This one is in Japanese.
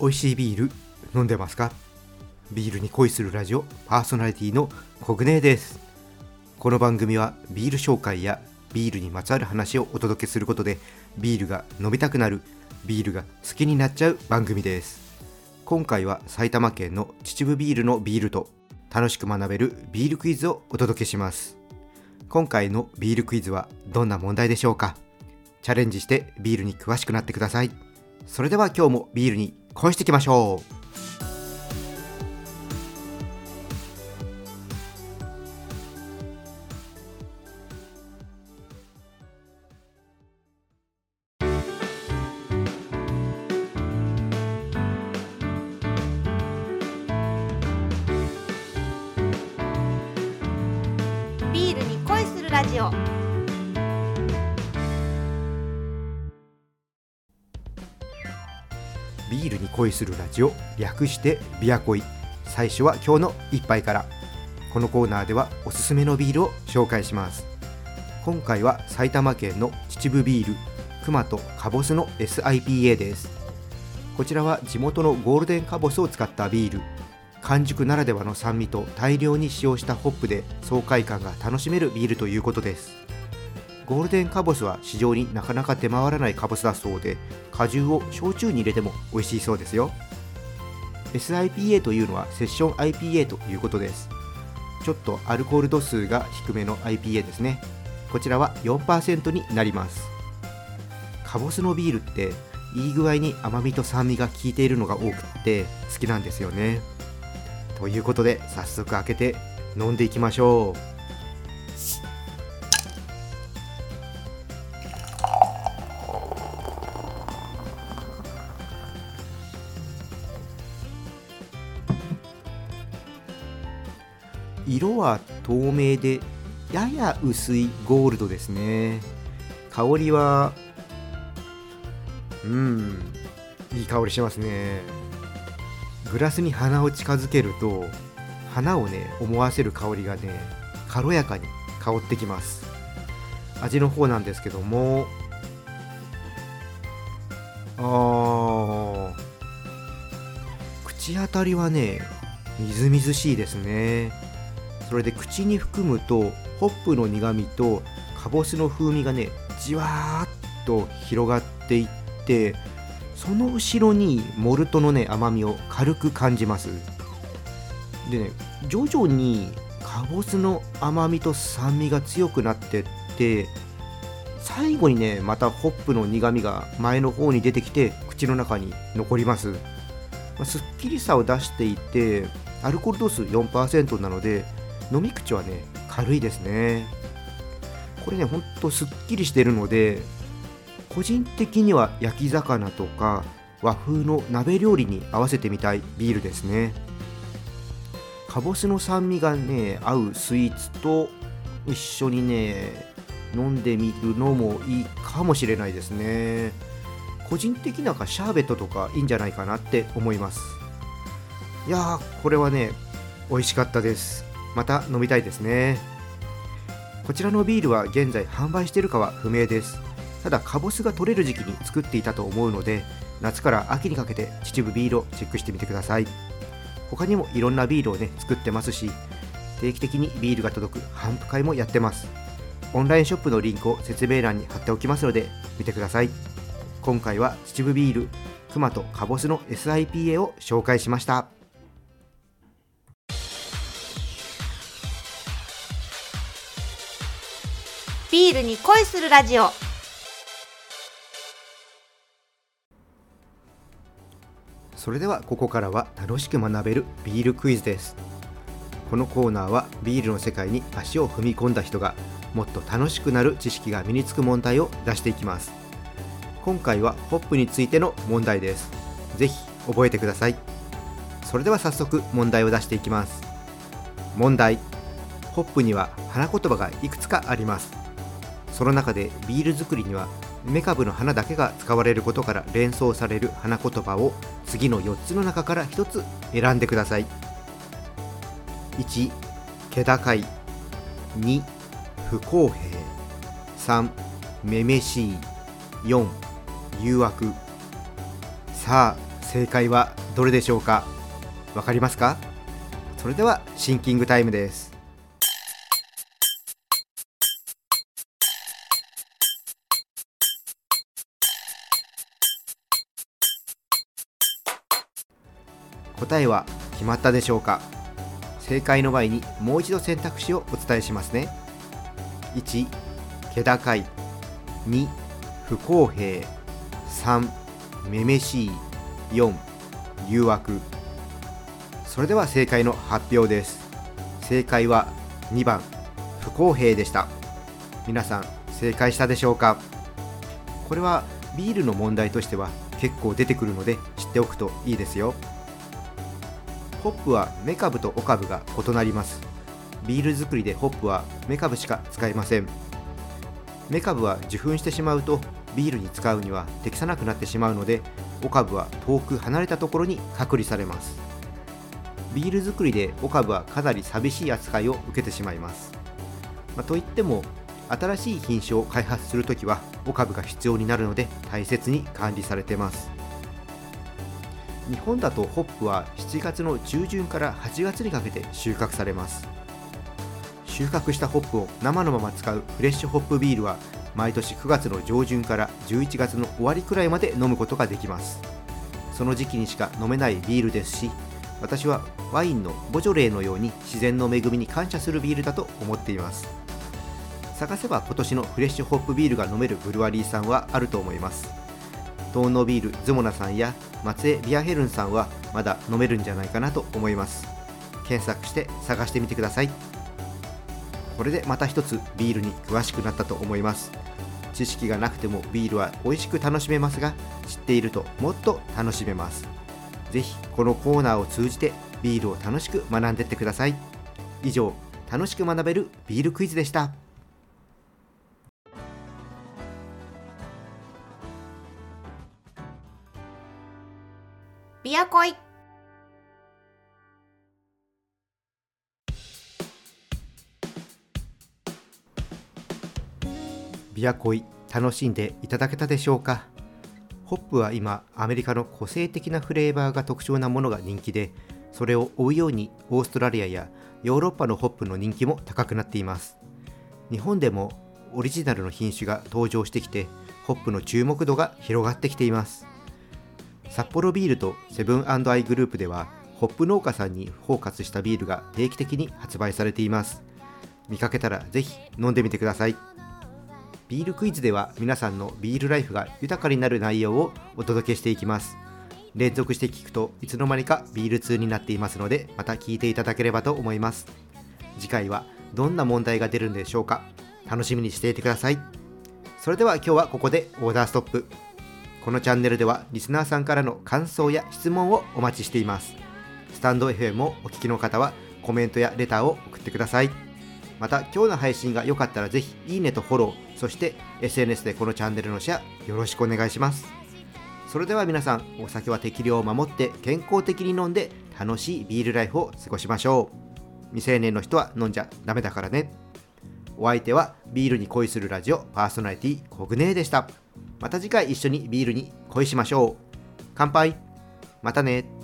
美味しいビール飲んでますか？ビールに恋するラジオパーソナリティのコグネです。この番組はビール紹介やビールにまつわる話をお届けすることでビールが飲みたくなるビールが好きになっちゃう番組です。今回は埼玉県の秩父ビールのビールと楽しく学べるビールクイズをお届けします。今回のビールクイズはどんな問題でしょうか？チャレンジしてビールに詳しくなってください。それでは今日もビールに恋していきましょう。ビールに恋するラジオ。ビールに恋するラジオ略してビア恋。最初は今日の一杯から。このコーナーではおすすめのビールを紹介します。今回は埼玉県の秩父ビール熊とカボスの SIPA です。こちらは地元のゴールデンカボスを使ったビール。完熟ならではの酸味と大量に使用したホップで爽快感が楽しめるビールということです。ゴールデンカボスは市場になかなか出回らないカボスだそうで果汁を焼酎に入れても美味しいそうですよ。SIPA というのはセッション IPA ということです。ちょっとアルコール度数が低めの IPA ですね。こちらは4%になります。カボスのビールっていい具合に甘みと酸味が効いているのが多くって好きなんですよね。ということで早速開けて飲んでいきましょう。色は透明でやや薄いゴールドですね。香りはうんいい香りしますね。グラスに鼻を近づけると花をね思わせる香りがね軽やかに香ってきます。味の方なんですけどもあー口当たりはねみずみずしいですね。それで口に含むとホップの苦みとかぼすの風味がねじわーっと広がっていってその後ろにモルトのね甘みを軽く感じます。でね徐々にかぼすの甘みと酸味が強くなってって最後にねまたホップの苦みが前の方に出てきて口の中に残ります、まあすっきりさを出していてアルコール度数4%なので飲み口はね軽いですね。これねほんとすっきりしてるので個人的には焼き魚とか和風の鍋料理に合わせてみたいビールですね。かぼすの酸味がね合うスイーツと一緒にね飲んでみるのもいいかもしれないですね。個人的にはシャーベットとかいいんじゃないかなって思います。いやーこれはね美味しかったです。また飲みたいですね。こちらのビールは現在販売しているかは不明です。ただカボスが取れる時期に作っていたと思うので夏から秋にかけて秩父ビールをチェックしてみてください。他にもいろんなビールをね作ってますし定期的にビールが届く販布会もやってます。オンラインショップのリンクを説明欄に貼っておきますので見てください。今回は秩父ビールクマとカボスの SIPA を紹介しました。ビールに恋するラジオ。それではここからは楽しく学べるビールクイズです。このコーナーはビールの世界に足を踏み込んだ人がもっと楽しくなる知識が身につく問題を出していきます。今回はホップについての問題です。ぜひ覚えてください。それでは早速問題を出していきます。問題。ホップには花言葉がいくつかあります。その中でビール作りにはメカブの花だけが使われることから連想される花言葉を次の4つの中から1つ選んでください。1気高い。2不公平。3めめしい。4誘惑。さあ正解はどれでしょうか？わかりますか？それではシンキングタイムです。答えは決まったでしょうか？正解の前にもう一度選択肢をお伝えしますね。1気高い。2不公平。3めめしい。4誘惑。それでは正解の発表です。正解は2番。不公平でした。皆さん正解したでしょうか？これはビールの問題としては結構出てくるので知っておくといいですよ。ホップはメカブとオカブが異なります。ビール作りでホップはメカブしか使えません。メカブは受粉してしまうとビールに使うには適さなくなってしまうのでオカブは遠く離れたところに隔離されます。ビール作りでオカブはかなり寂しい扱いを受けてしまいます、まあ、といっても新しい品種を開発するときはオカブが必要になるので大切に管理されてます。日本だとホップは7月の中旬から8月にかけて収穫されます。収穫したホップを生のまま使うフレッシュホップビールは毎年9月の上旬から11月の終わりくらいまで飲むことができます。その時期にしか飲めないビールですし私はワインのボジョレーのように自然の恵みに感謝するビールだと思っています。探せば今年のフレッシュホップビールが飲めるブルワリーさんはあると思います。東農ビールズモナさんや松江ビアヘルンさんはまだ飲めるんじゃないかなと思います。検索して探してみてください。これでまた一つビールに詳しくなったと思います。知識がなくてもビールは美味しく楽しめますが知っているともっと楽しめます。ぜひこのコーナーを通じてビールを楽しく学んでってください。以上楽しく学べるビールクイズでした。ビアコイビアコイ楽しんでいただけたでしょうか？ホップは今アメリカの個性的なフレーバーが特徴なものが人気でそれを追うようにオーストラリアやヨーロッパのホップの人気も高くなっています。日本でもオリジナルの品種が登場してきてホップの注目度が広がってきています。札幌ビールとセブンアイグループではホップ農家さんにフォーカスしたビールが定期的に発売されています。見かけたらぜひ飲んでみてください。ビールクイズでは皆さんのビールライフが豊かになる内容をお届けしていきます。連続して聞くといつの間にかビール通になっていますのでまた聞いていただければと思います。次回はどんな問題が出るんでしょうか。楽しみにしていてください。それでは今日はここでオーダーストップ。このチャンネルではリスナーさんからの感想や質問をお待ちしています。スタンド FM をお聞きの方はコメントやレターを送ってください。また今日の配信が良かったらぜひいいねとフォローそして SNS でこのチャンネルのシェアよろしくお願いします。それでは皆さんお酒は適量を守って健康的に飲んで楽しいビールライフを過ごしましょう。未成年の人は飲んじゃダメだからね。お相手はビールに恋するラジオパーソナリティコグネーでした。また次回一緒にビールに恋しましょう。乾杯。またね。